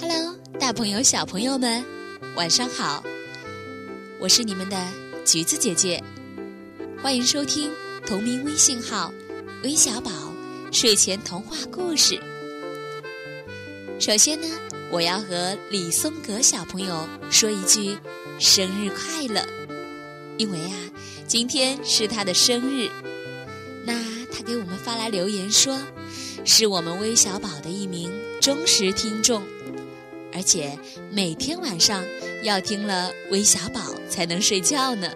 Hello，大朋友、小朋友们，晚上好！我是你们的橘子姐姐，欢迎收听同名微信号“微小宝睡前童话故事”。首先呢，我要和李松格小朋友说一句生日快乐，因为啊，今天是他的生日。那他给我们发来留言说，是我们微小宝的一名忠实听众。而且每天晚上要听了微小宝才能睡觉呢，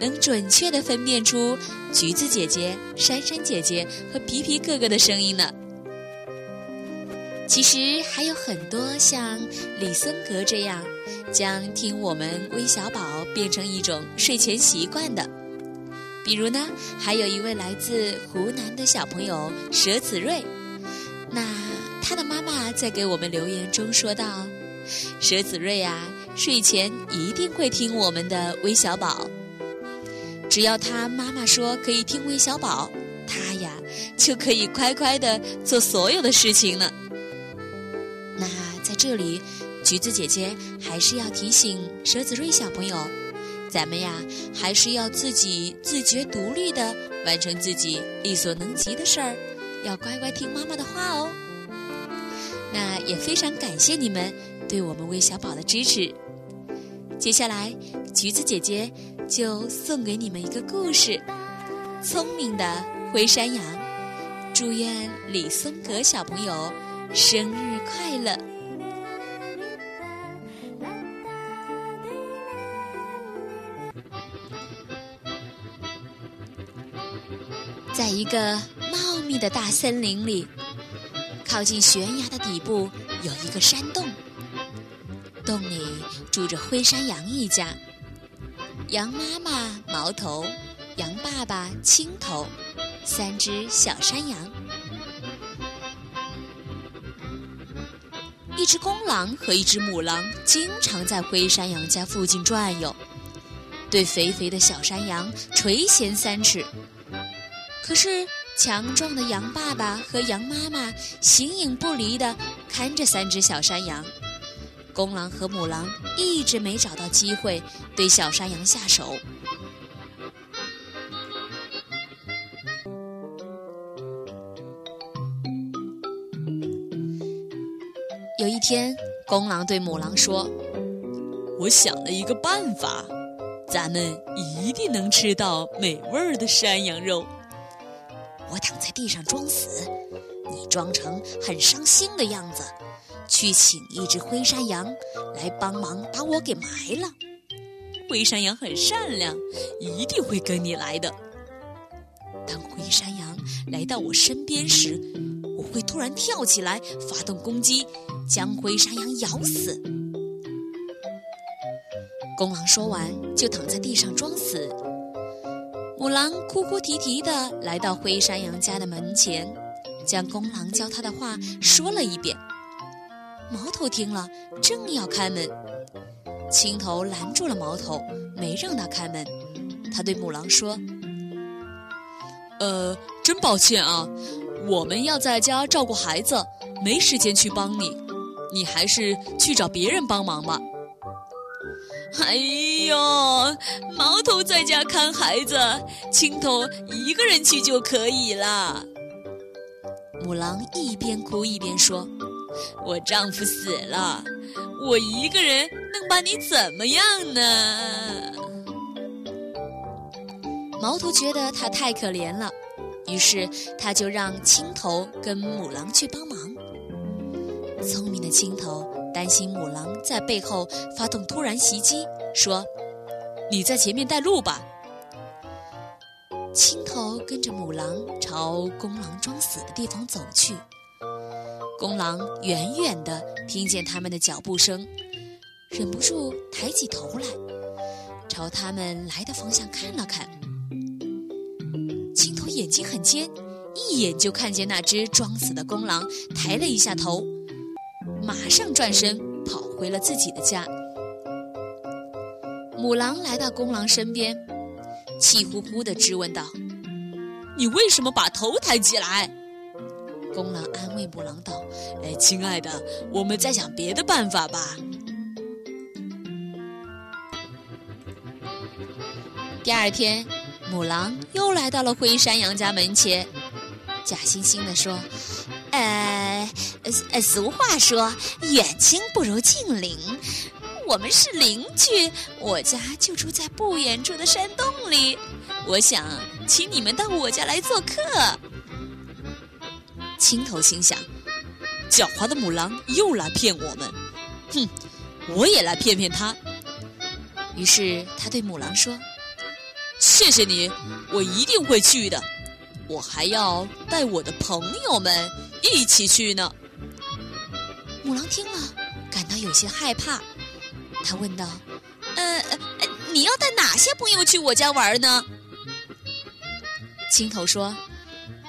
能准确的分辨出橘子姐姐、珊珊姐姐和皮皮哥哥的声音呢。其实还有很多像李森格这样，将听我们微小宝变成一种睡前习惯的，比如呢，还有一位来自湖南的小朋友佘子睿，那。他的妈妈在给我们留言中说道：“佘子睿啊，睡前一定会听我们的微小宝。只要他妈妈说可以听微小宝，他呀就可以乖乖的做所有的事情了。”那在这里，橘子姐姐还是要提醒佘子睿小朋友，咱们呀还是要自己自觉独立的完成自己力所能及的事儿，要乖乖听妈妈的话哦。那也非常感谢你们对我们微小宝的支持。接下来，橘子姐姐就送给你们一个故事：聪明的灰山羊。祝愿李松格小朋友生日快乐！在一个茂密的大森林里。靠近悬崖的底部有一个山洞，洞里住着灰山羊一家。羊妈妈毛头，羊爸爸青头，三只小山羊。一只公狼和一只母狼经常在灰山羊家附近转悠，对肥肥的小山羊垂涎三尺。可是。强壮的羊爸爸和羊妈妈形影不离地看着三只小山羊，公狼和母狼一直没找到机会对小山羊下手。有一天，公狼对母狼说：“我想了一个办法，咱们一定能吃到美味的山羊肉。”我躺在地上装死，你装成很伤心的样子，去请一只灰山羊来帮忙把我给埋了。灰山羊很善良，一定会跟你来的。当灰山羊来到我身边时，我会突然跳起来发动攻击，将灰山羊咬死。公狼说完，就躺在地上装死。母狼哭哭啼啼地来到灰山羊家的门前，将公狼教他的话说了一遍。毛头听了，正要开门，青头拦住了毛头，没让他开门。他对母狼说：“呃，真抱歉啊，我们要在家照顾孩子，没时间去帮你，你还是去找别人帮忙吧。”哎呦，毛头在家看孩子，青头一个人去就可以了。母狼一边哭一边说：“我丈夫死了，我一个人能把你怎么样呢？”毛头觉得他太可怜了，于是他就让青头跟母狼去帮忙。聪明的青头。担心母狼在背后发动突然袭击，说：“你在前面带路吧。”青头跟着母狼朝公狼装死的地方走去。公狼远远地听见他们的脚步声，忍不住抬起头来，朝他们来的方向看了看。青头眼睛很尖，一眼就看见那只装死的公狼，抬了一下头。马上转身跑回了自己的家。母狼来到公狼身边，气呼呼地质问道：“你为什么把头抬起来？”公狼安慰母狼道：“哎，亲爱的，我们再想别的办法吧。”第二天，母狼又来到了灰山羊家门前，假惺惺地说：“哎，呃，俗话说，远亲不如近邻。我们是邻居，我家就住在不远处的山洞里。我想请你们到我家来做客。”青头心想：“狡猾的母狼又来骗我们，哼，我也来骗骗他。”于是他对母狼说。谢谢你，我一定会去的。我还要带我的朋友们一起去呢。母狼听了，感到有些害怕。他问道：“呃，你要带哪些朋友去我家玩呢？”青头说：“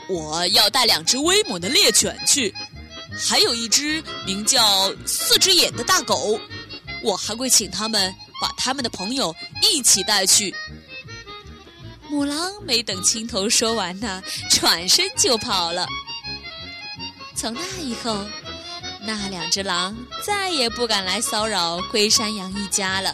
我要带两只威猛的猎犬去，还有一只名叫四只眼的大狗。我还会请他们把他们的朋友一起带去。”母狼没等青头说完呢，转身就跑了。从那以后，那两只狼再也不敢来骚扰龟山羊一家了。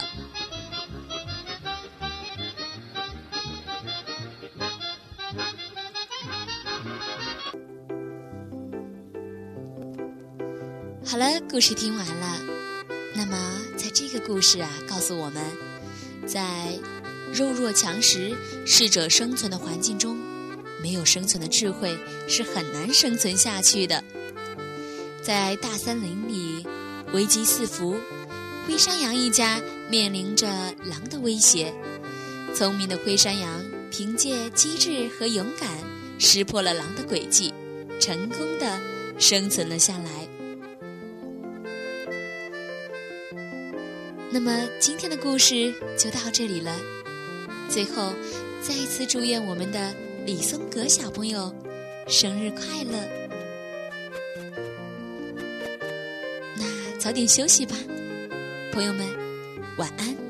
好了，故事听完了。那么，在这个故事啊，告诉我们，在。弱肉强食、适者生存的环境中，没有生存的智慧是很难生存下去的。在大森林里，危机四伏，灰山羊一家面临着狼的威胁。聪明的灰山羊凭借机智和勇敢，识破了狼的诡计，成功的生存了下来。那么，今天的故事就到这里了。最后，再一次祝愿我们的李松格小朋友生日快乐。早点休息吧，朋友们，晚安。